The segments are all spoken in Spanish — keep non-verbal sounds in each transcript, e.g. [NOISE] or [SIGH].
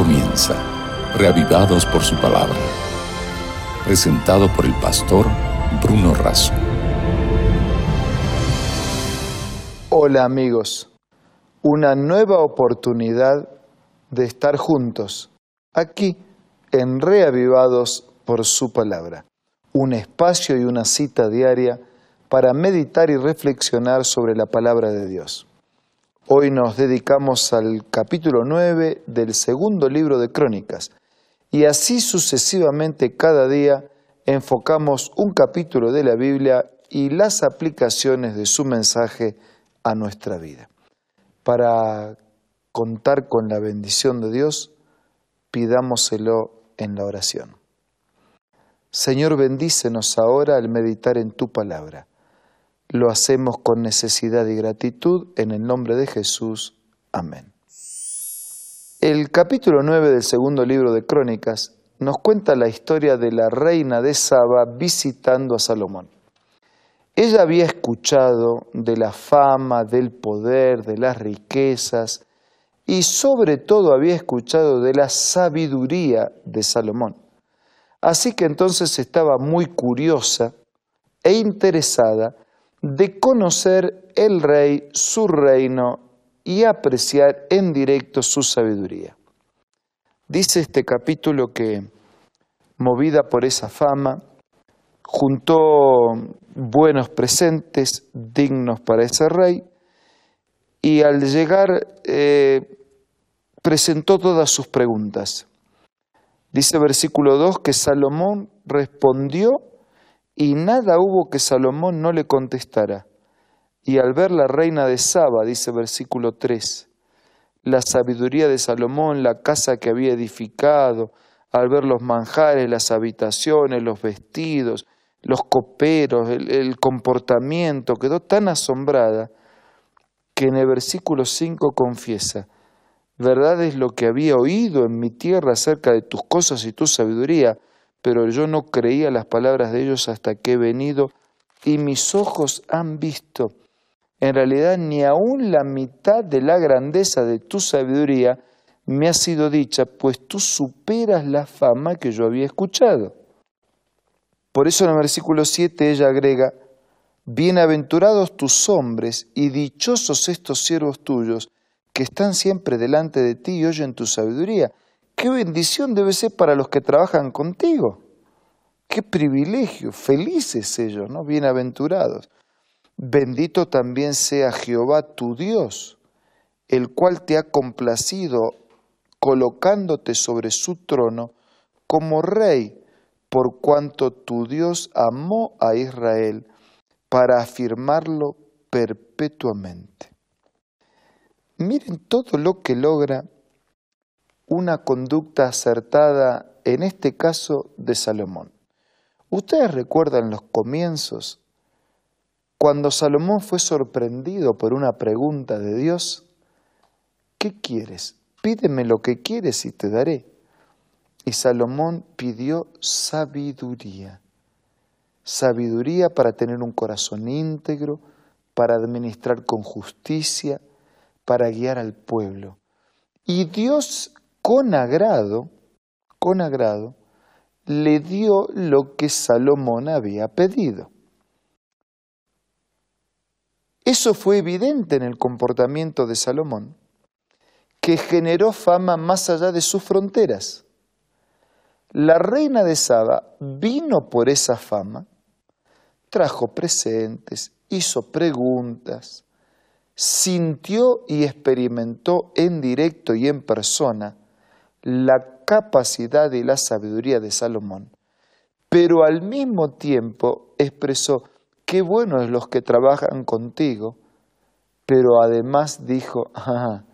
comienza, reavivados por su palabra. Presentado por el pastor Bruno Razo. Hola amigos, una nueva oportunidad de estar juntos, aquí en Reavivados por su palabra, un espacio y una cita diaria para meditar y reflexionar sobre la palabra de Dios. Hoy nos dedicamos al capítulo 9 del segundo libro de Crónicas y así sucesivamente cada día enfocamos un capítulo de la Biblia y las aplicaciones de su mensaje a nuestra vida. Para contar con la bendición de Dios, pidámoselo en la oración. Señor, bendícenos ahora al meditar en tu palabra lo hacemos con necesidad y gratitud en el nombre de Jesús. Amén. El capítulo 9 del segundo libro de Crónicas nos cuenta la historia de la reina de Saba visitando a Salomón. Ella había escuchado de la fama, del poder, de las riquezas y sobre todo había escuchado de la sabiduría de Salomón. Así que entonces estaba muy curiosa e interesada de conocer el rey, su reino y apreciar en directo su sabiduría. Dice este capítulo que, movida por esa fama, juntó buenos presentes dignos para ese rey y al llegar eh, presentó todas sus preguntas. Dice versículo 2 que Salomón respondió y nada hubo que Salomón no le contestara. Y al ver la reina de Saba, dice versículo 3, la sabiduría de Salomón, la casa que había edificado, al ver los manjares, las habitaciones, los vestidos, los coperos, el, comportamiento, quedó tan asombrada que en el versículo 5 confiesa, verdad es lo que había oído en mi tierra acerca de tus cosas y tu sabiduría, pero yo no creía las palabras de ellos hasta que he venido y mis ojos han visto. En realidad ni aun la mitad de la grandeza de tu sabiduría me ha sido dicha, pues tú superas la fama que yo había escuchado. Por eso en el versículo 7 ella agrega, Bienaventurados tus hombres y dichosos estos siervos tuyos que están siempre delante de ti y oyen tu sabiduría qué bendición debe ser para los que trabajan contigo. Qué privilegio, felices ellos, ¿no? Bienaventurados. Bendito también sea Jehová tu Dios, el cual te ha complacido colocándote sobre su trono como rey, por cuanto tu Dios amó a Israel para afirmarlo perpetuamente. Miren todo lo que logra una conducta acertada, en este caso de Salomón. Ustedes recuerdan los comienzos, cuando Salomón fue sorprendido por una pregunta de Dios, ¿qué quieres? Pídeme lo que quieres y te daré. Y Salomón pidió sabiduría, sabiduría para tener un corazón íntegro, para administrar con justicia, para guiar al pueblo. Y Dios con agrado, con agrado, le dio lo que Salomón había pedido. Eso fue evidente en el comportamiento de Salomón, que generó fama más allá de sus fronteras. La reina de Saba vino por esa fama, trajo presentes, hizo preguntas, sintió y experimentó en directo y en persona la capacidad y la sabiduría de Salomón, pero al mismo tiempo expresó, qué bueno es los que trabajan contigo, pero además dijo, [LAUGHS]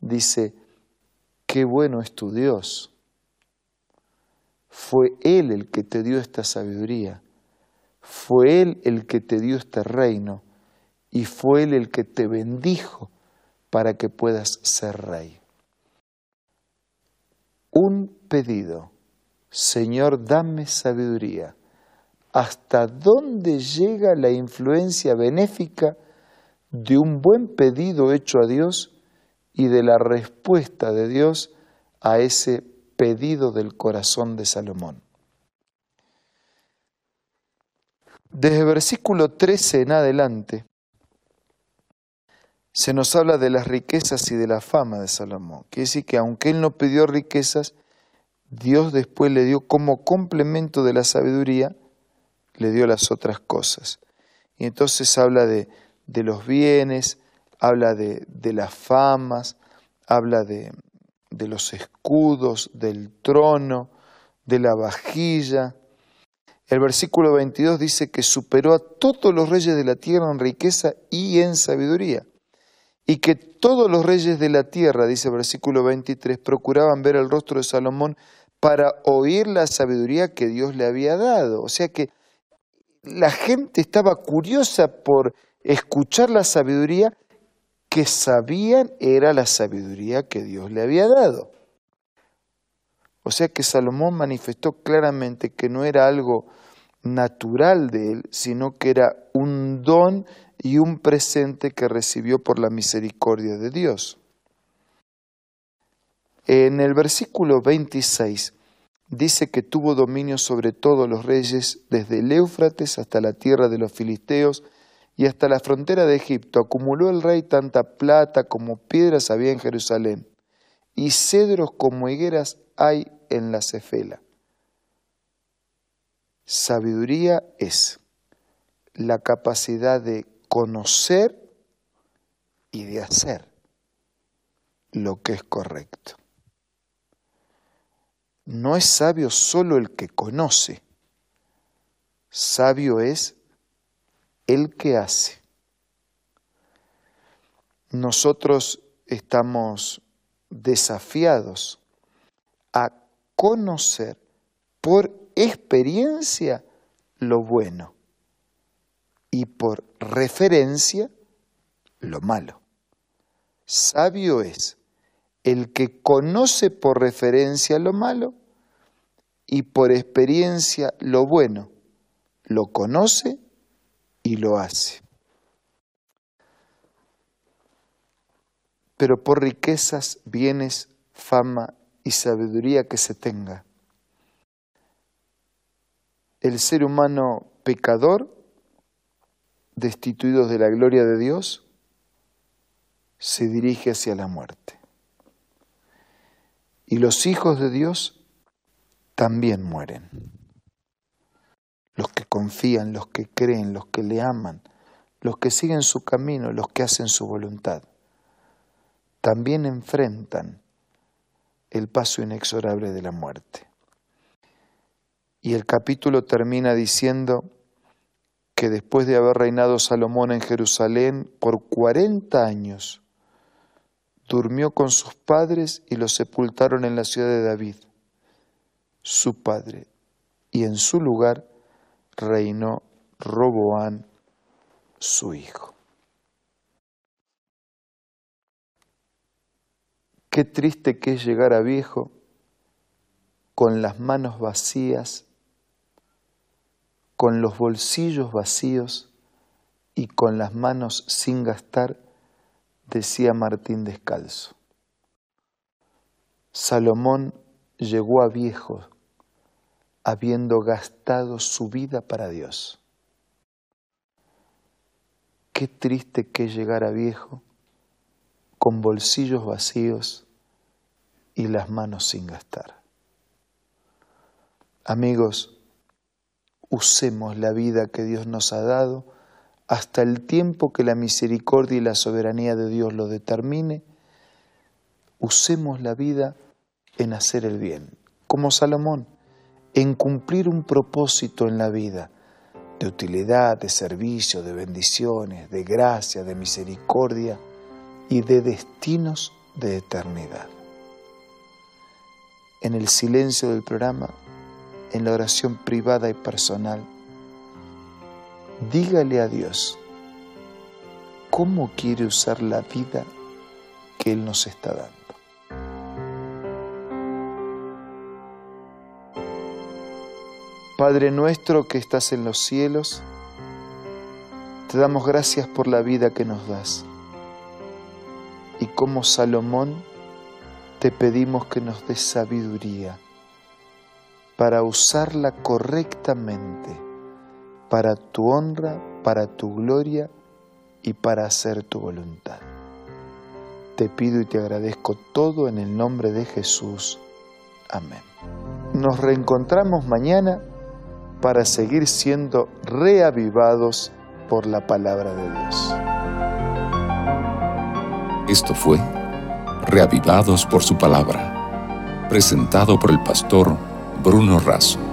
dice, qué bueno es tu Dios. Fue Él el que te dio esta sabiduría, fue Él el que te dio este reino y fue Él el que te bendijo para que puedas ser rey un pedido, Señor, dame sabiduría. ¿Hasta dónde llega la influencia benéfica de un buen pedido hecho a Dios y de la respuesta de Dios a ese pedido del corazón de Salomón. Desde versículo 13 en adelante, se nos habla de las riquezas y de la fama de Salomón. Quiere decir que aunque él no pidió riquezas, Dios después le dio como complemento de la sabiduría, le dio las otras cosas. Y entonces habla de, de los bienes, habla de, de las famas, habla de, de los escudos, del trono, de la vajilla. El versículo 22 dice que superó a todos los reyes de la tierra en riqueza y en sabiduría. Y que todos los reyes de la tierra, dice versículo 23, procuraban ver el rostro de Salomón para oír la sabiduría que Dios le había dado. O sea que la gente estaba curiosa por escuchar la sabiduría que sabían era la sabiduría que Dios le había dado. O sea que Salomón manifestó claramente que no era algo natural de él, sino que era un don y un presente que recibió por la misericordia de Dios. En el versículo 26 dice que tuvo dominio sobre todos los reyes, desde el Éufrates hasta la tierra de los filisteos y hasta la frontera de Egipto. Acumuló el rey tanta plata como piedras había en Jerusalén, y cedros como higueras hay en la cefela. Sabiduría es la capacidad de conocer y de hacer lo que es correcto. No es sabio solo el que conoce, sabio es el que hace. Nosotros estamos desafiados a conocer por experiencia lo bueno y por referencia lo malo. Sabio es el que conoce por referencia lo malo y por experiencia lo bueno. Lo conoce y lo hace. Pero por riquezas, bienes, fama y sabiduría que se tenga, el ser humano pecador, destituido de la gloria de Dios, se dirige hacia la muerte. Y los hijos de Dios también mueren. Los que confían, los que creen, los que le aman, los que siguen su camino, los que hacen su voluntad, también enfrentan el paso inexorable de la muerte. Y el capítulo termina diciendo que después de haber reinado Salomón en Jerusalén por 40 años, durmió con sus padres y los sepultaron en la ciudad de David, su padre, y en su lugar reinó Roboán, su hijo. Qué triste que es llegar a viejo con las manos vacías con los bolsillos vacíos y con las manos sin gastar, decía Martín Descalzo. Salomón llegó a viejo habiendo gastado su vida para Dios. Qué triste que llegar a viejo con bolsillos vacíos y las manos sin gastar. Amigos, usemos la vida que Dios nos ha dado hasta el tiempo que la misericordia y la soberanía de Dios lo determine, usemos la vida en hacer el bien, como Salomón, en cumplir un propósito en la vida, de utilidad, de servicio, de bendiciones, de gracia, de misericordia y de destinos de eternidad. En el silencio del programa en la oración privada y personal, dígale a Dios cómo quiere usar la vida que Él nos está dando. Padre nuestro que estás en los cielos, te damos gracias por la vida que nos das. Y como Salomón, te pedimos que nos des sabiduría para usarla correctamente, para tu honra, para tu gloria y para hacer tu voluntad. Te pido y te agradezco todo en el nombre de Jesús. Amén. Nos reencontramos mañana para seguir siendo reavivados por la palabra de Dios. Esto fue Reavivados por su palabra, presentado por el pastor Bruno Razo.